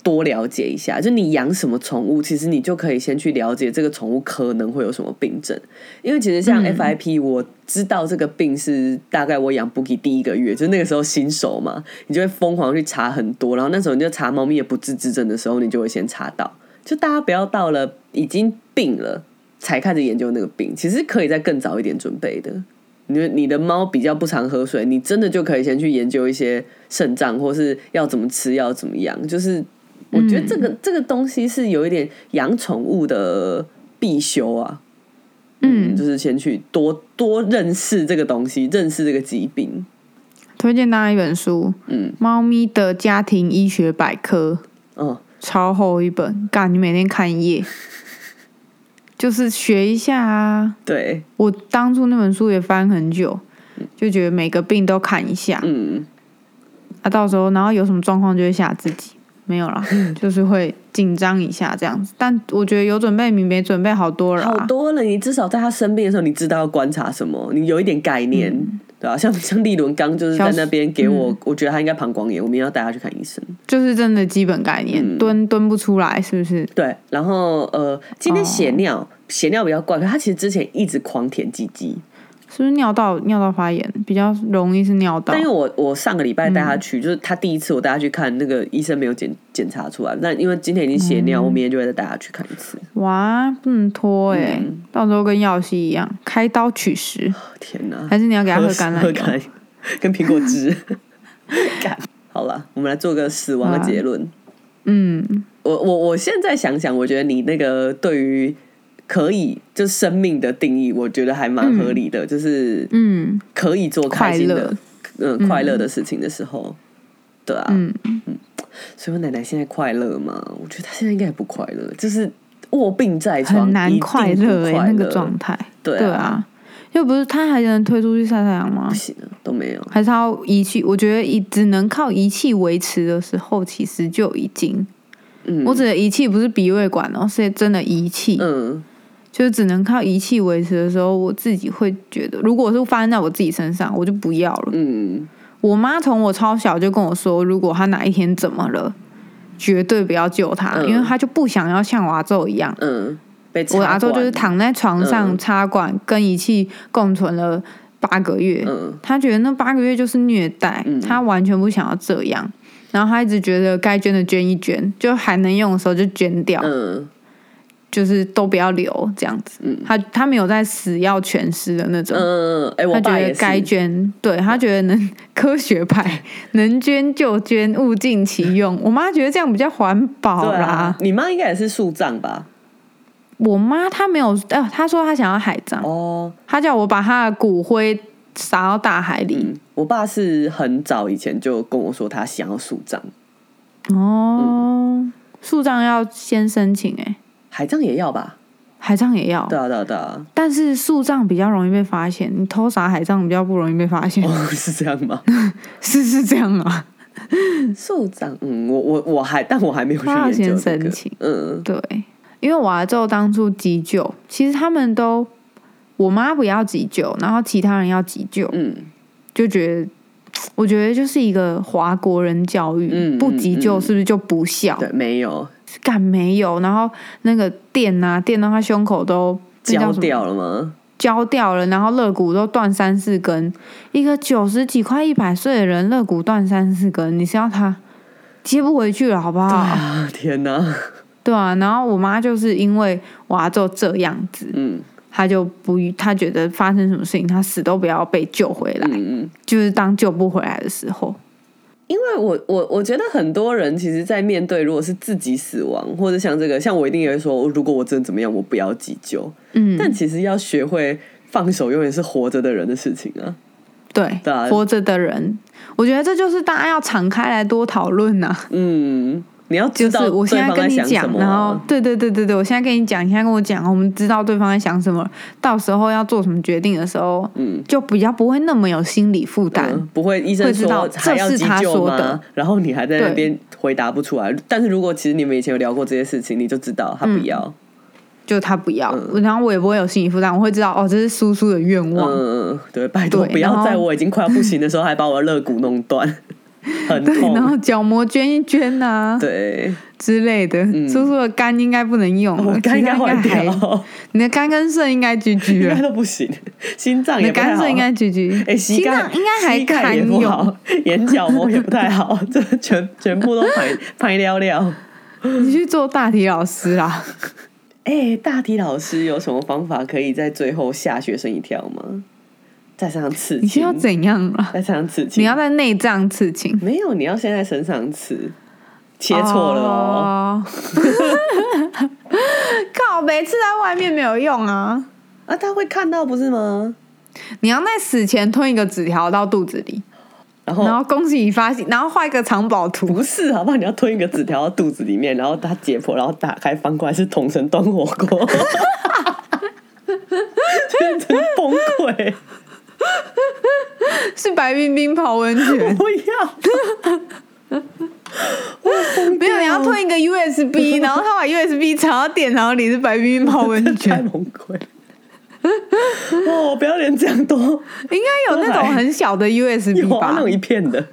多了解一下，就你养什么宠物，其实你就可以先去了解这个宠物可能会有什么病症。因为其实像嗯 FIP，、我知道这个病是大概我养 Boogie 第一个月，就是那个时候新手嘛，你就会疯狂去查很多，然后那时候你就查猫咪的不治之症的时候，你就会先查到。就大家不要到了已经病了才开始研究那个病，其实可以再更早一点准备的。你你的猫比较不常喝水，你真的就可以先去研究一些肾脏，或是要怎么吃，要怎么样。就是我觉得这个、这个东西是有一点养宠物的必修啊。嗯。就是先去多多认识这个东西，认识这个疾病。推荐大家一本书，嗯《猫咪的家庭医学百科》，嗯，超厚一本，干你每天看一页，就是学一下啊。对，我当初那本书也翻很久，就觉得每个病都看一下，嗯，啊，到时候然后有什么状况就会吓自己，没有啦，就是会紧张一下这样子。但我觉得有准备比没准备好多了啊。好多了。你至少在他生病的时候，你知道要观察什么，你有一点概念，对吧、像像利伦刚就是在那边给我，我觉得他应该膀胱炎，我明天要带他去看医生。就是真的基本概念，嗯蹲蹲不出来，是不是？对，然后呃，今天哦血尿，血尿比较怪，可他其实之前一直狂舔鸡鸡，是不是尿道尿道发炎比较容易是尿道但因为？我我上个礼拜带嗯他去，就是他第一次我带他去看，那个医生没有检检查出来。那因为今天已经血嗯尿，我明天就会再带他去看一次。哇，不能拖哎、嗯到时候跟药西一样，开刀取食，天哪！还是你要给他喝橄榄油？喝跟苹果汁。干好了，我们来做个死亡的结论。嗯，我我我现在想想，我觉得你那个对于可以就生命的定义，我觉得还蛮合理的，就是嗯可以做开心的快、嗯快乐的事情的时候，对啊，嗯嗯，所以我奶奶现在快乐吗？我觉得她现在应该也不快乐，就是卧病在床，很难快乐那个状态。对对啊，又不是他还能推出去晒太阳吗不？行啊，都没有。还是要仪器？我觉得仪只能靠仪器维持的时候，其实就已经。嗯，我指的仪器不是鼻胃管哦，是真的仪器。嗯就是只能靠仪器维持的时候，我自己会觉得，如果是发生在我自己身上，我就不要了。嗯我妈从我超小就跟我说，如果她哪一天怎么了，绝对不要救她，嗯因为她就不想要像我阿昼一样。嗯，被我阿昼就是躺在床上嗯插管，跟仪器共存了八个月。管，嗯她觉得那八个月就是虐待，嗯她完全不想要这样。然后她一直觉得该捐的捐一捐，就还能用的时候就捐掉。嗯就是都不要留这样子。他他没有在死要全尸的那种。嗯，哎、我他觉。得该捐，对他觉得能科学派，能捐就捐，物尽其用。我妈觉得这样比较环保啦。啊，你妈应该也是树葬吧？我妈她没有，呃，她说她想要海葬，哦，她叫我把她的骨灰撒到大海里。我爸是很早以前就跟我说他想要树葬，哦，树葬要先申请、欸，海葬也要吧？海葬也要，对啊，对啊，对啊。但是树葬比较容易被发现，你偷啥海葬比较不容易被发现，哦，是这样吗？是是这样啊？树葬，嗯，我我我还，但我还没有去申请嗯，对，因为我阿昼当初急救，其实他们都，我妈不要急救，然后其他人要急救，嗯，就觉得。我觉得就是一个华国人教育，嗯不急救嗯是不是就不孝？对，没有干没有，然后那个电啊，电到他胸口都焦掉了吗？焦掉了，然后肋骨都断三四根。一个九十几快一百岁的人，肋骨断三四根，你是要他接不回去了，好不好？啊，天哪！对啊，然后我妈就是因为我阿就这样子，嗯她就不，她觉得发生什么事情，她死都不要被救回来，嗯嗯，就是当救不回来的时候，因为我我我觉得很多人其实，在面对如果是自己死亡，或者像这个，像我一定也会说，如果我真的怎么样，我不要急救。嗯，但其实要学会放手，永远是活着的人的事情啊。对，对啊活着的人，我觉得这就是大家要敞开来多讨论呐。嗯，你要知道就是我现在跟你讲，然后啊。对对对对对，我现在跟你讲，你现在跟我讲，我们知道对方在想什么，到时候要做什么决定的时候，嗯就比较不会那么有心理负担。嗯，不会，医生会知道说还要这是他说的吗？然后你还在那边回答不出来。但是如果其实你们以前有聊过这些事情，你就知道他不要。就他不要，嗯然后我也不会有心理负担，我会知道哦，这是叔叔的愿嗯望。嗯嗯，对，拜托不要在我已经快要不行的时候还把我的肋骨弄断，很对，然后痛。角膜捐一捐呐、对，之类的。叔叔的肝应该不能用，我肝应该坏还掉，你的肝跟肾应该居居应该，都不行，心脏也不肝肾应该居居，哎，膝心盖脏应该还堪用。眼角膜也不太好，这全全部都排排了了。你去做大体老师啦。哎、大体老师有什么方法可以在最后吓学生一跳吗？在身上刺青你是要，怎样啦？在身上刺青，你要在内脏刺青，没有，你要先在身上刺，切错了哦。哦。靠北刺在外面没有用啊！啊，他会看到不是吗？你要在死前吞一个纸条到肚子里，然后然后恭喜你发现，然后画一个藏宝图。不是，好不好？你要吞一个纸条到肚子里面，然后他解剖，然后打开翻过来是同城端火锅，真的崩溃！是白冰冰泡温泉，不要，没有，你要吞一个 USB，然后他把 USB 插到电脑里，是白冰冰泡温太泉，崩溃了！哦，不要连这样多，应该有那种很小的 USB 吧有啊那？种一片的。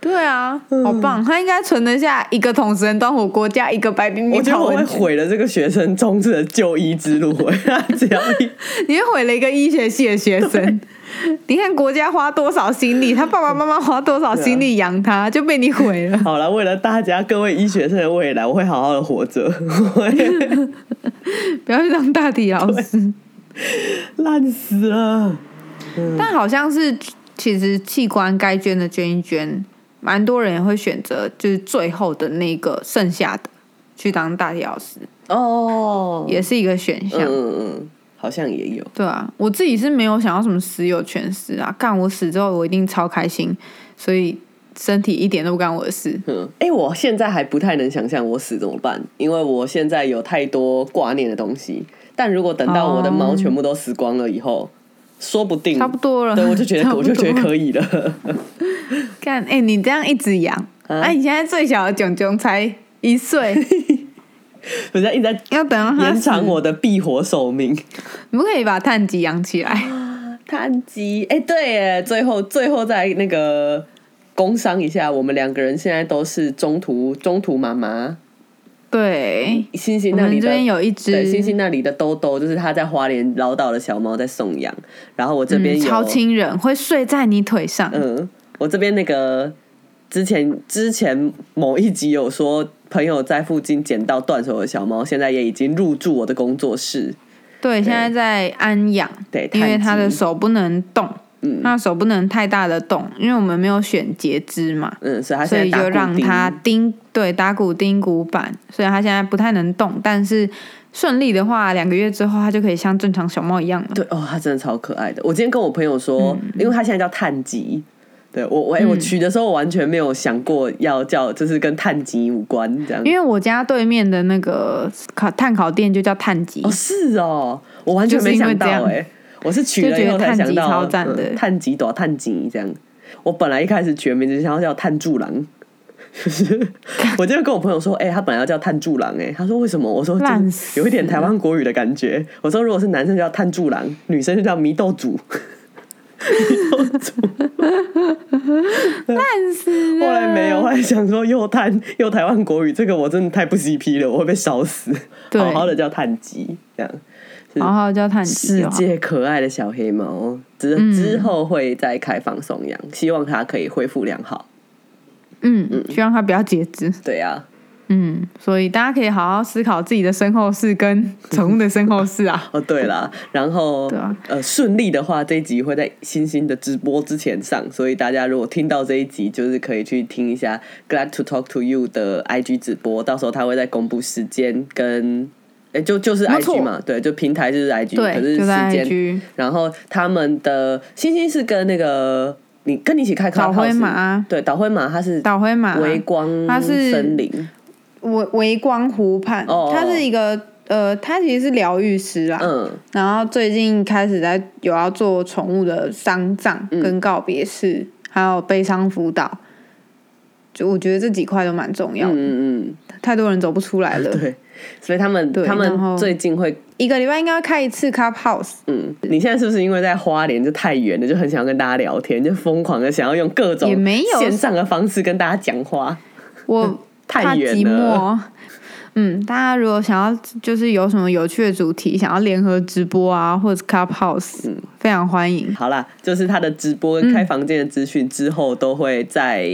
对啊，好棒！他应该存得下一个桶神端火锅加一个白冰我冰觉得我会。毁了这个学生终止的就医之路。他只要一你会毁了一个医学系的学生。你看国家花多少心力，他爸爸妈妈花多少心力养他，就被你毁了。好了，为了大家各位医学生的未来，我会好好的活着。不要去当大体老师。烂死了。但好像是，其实器官该捐的捐一捐，蛮多人也会选择就是最后的那个剩下的去当大体老师，哦，也是一个选项。嗯嗯嗯，好像也有。对啊，我自己是没有想要什么死有全尸啊，干我死之后我一定超开心，所以身体一点都不干我的事。嗯，哎、我现在还不太能想象我死怎么办，因为我现在有太多挂念的东西。但如果等到我的猫哦全部都死光了以后，说不定差不多了，对，我就觉得 我就觉得可以。以了。看，哎、你这样一直养，啊哎、你现在最小的囧囧才一岁，人家一直在要等延长，我的避活寿命。你不可以把碳基养起来。碳基，哎、对耶，最后最后再那个工商一下，我们两个人现在都是中途中途妈妈。对，星星那里的边有一只对星星那里的兜兜，就是他在花莲捞到的小猫在送养，然后我这边、嗯超亲人，会睡在你腿上。嗯，我这边那个之前之前某一集有说朋友在附近捡到断手的小猫，现在也已经入住我的工作室。对，现在在安养，对，因为他的手不能动，嗯。他的手不能太大的动，因为我们没有选截肢嘛，嗯，所以他所以就让钉他钉。对打骨钉骨板，所以他现在不太能动，但是顺利的话，两个月之后他就可以像正常小猫一样了。对哦，他真的超可爱的。我今天跟我朋友说，因为他现在叫碳吉，对我我哎、我嗯。取的时候我完全没有想过要叫，就是跟碳吉无关这样。因为我家对面的那个烤炭烤店就叫炭吉，哦是哦，我完全没想到哎、我是取了以后才想到，超赞的吉多碳吉这样。我本来一开始取的名字想要叫炭柱郎。就是，我就跟我朋友说，哎、他本来要叫炭柱郎，哎，他说为什么？我说有一点台湾国语的感觉。我说如果是男生就叫炭柱郎，女生就叫祢豆主。烂死了。后来没有，后来想说又碳又台湾国语，这个我真的太不 CP 了，我会被烧死。好好的叫碳吉，这样好好叫炭吉世哦。界可爱的小黑猫，之嗯之后会再开放送养，希望它可以恢复良好。嗯嗯，希望它不要截肢。对啊，嗯，所以大家可以好好思考自己的身后事跟宠物的身后事啊。哦对啦，然后对啊呃顺利的话，这一集会在星星的直播之前上，所以大家如果听到这一集，就是可以去听一下 Glad to Talk to You 的 IG 直播，到时候他会再公布时间跟。哎，就就是 IG 嘛，对，就平台就是 IG，可对，是时间然后他们的星星是跟那个你跟你一起开导灰马。对，导灰马它是导灰马微光它是森林，微微光湖畔，哦。它是一个呃，它其实是疗愈师啦。嗯。然后最近开始在有要做宠物的丧葬嗯。跟告别式，还有悲伤辅导。就我觉得这几块都蛮重要的，嗯嗯太多人走不出来了嗯，。对，所以他们他们最近会一个礼拜应该要开一次 Clubhouse，嗯，你现在是不是因为在花莲就太远了，就很想要跟大家聊天，就疯狂的想要用各种也没有线上的方式跟大家讲话？我 太寂远了寞。嗯，大家如果想要就是有什么有趣的主题，想要联合直播啊，或者 Clubhouse，、非嗯常欢迎。好啦，就是他的直播跟开房间的资讯之后都会在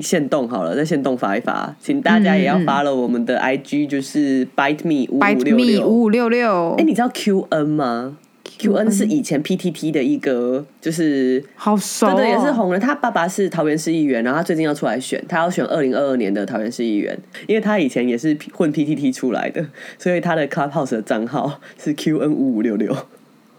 线动好了，在线动发一发，请大家也要嗯嗯 follow 我们的 IG，就是 bite me 五五六六。五五六六哎，，你知道 QN 吗？QN 是以前 PTT 的一个，就是好熟、哦，对对，也是红人。他爸爸是桃园市议员，然后他最近要出来选，他要选二零二二年的桃园市议员，因为他以前也是混 PTT 出来的，所以他的 Clubhouse 的账号是 QN 五五六六。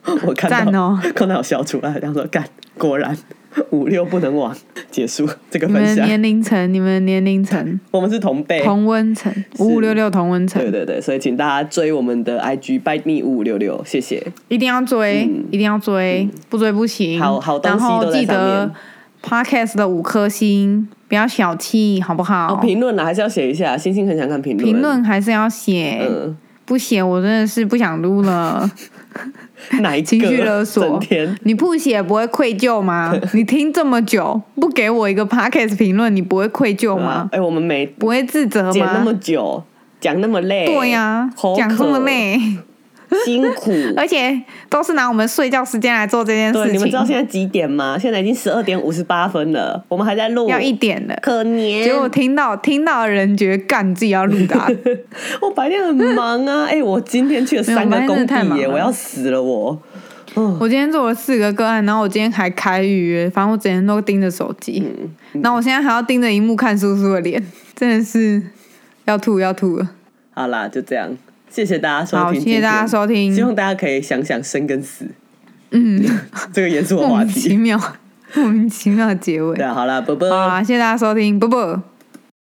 我看到，哦看到有笑出来，他说干，果然 五六不能忘。结束 这个分享，你们年龄层，你们年龄层，我们是同辈。同温层，五五六六同温层对，对对，所以请大家追我们的 IG bite me 五五六六，谢谢。一定要追，嗯一定要追，不追不行。好好东然后西都在上记得面 Podcast 的五颗星，不要小气，好不好？哦，评论呢，还是要写一下，星星很想看评论。评论还是要写，嗯，不写我真的是不想录了。哪一个？情绪勒索你不写不会愧疚吗？你听这么久不给我一个 podcast 评论，你不会愧疚吗？哎、我们没不会自责剪那么吗？久，讲那么累，对呀、好讲这么，累，辛苦。而且都是拿我们睡觉时间来做这件事情你们知道情，现在几点吗？现在已经十二点五十八分了，我们还在录，要一点了。可怜。结果听到听到的人觉得干自己要录的啊、我白天很忙啊，哎、我今天去了三个工地我要死了我。我今天做了四个个案，然后我今天还开预约，反正我整天都盯着手机，嗯然后我现在还要盯着荧幕看叔叔的脸，真的是要吐要吐了。好啦，就这样，谢谢大家收，听，谢谢大家收听希。望大家可以想想生跟死嗯，这个严肃话题。名其妙，莫名其妙的结尾对。啊，好了，啵啵。好啦，谢谢大家收听，啵啵。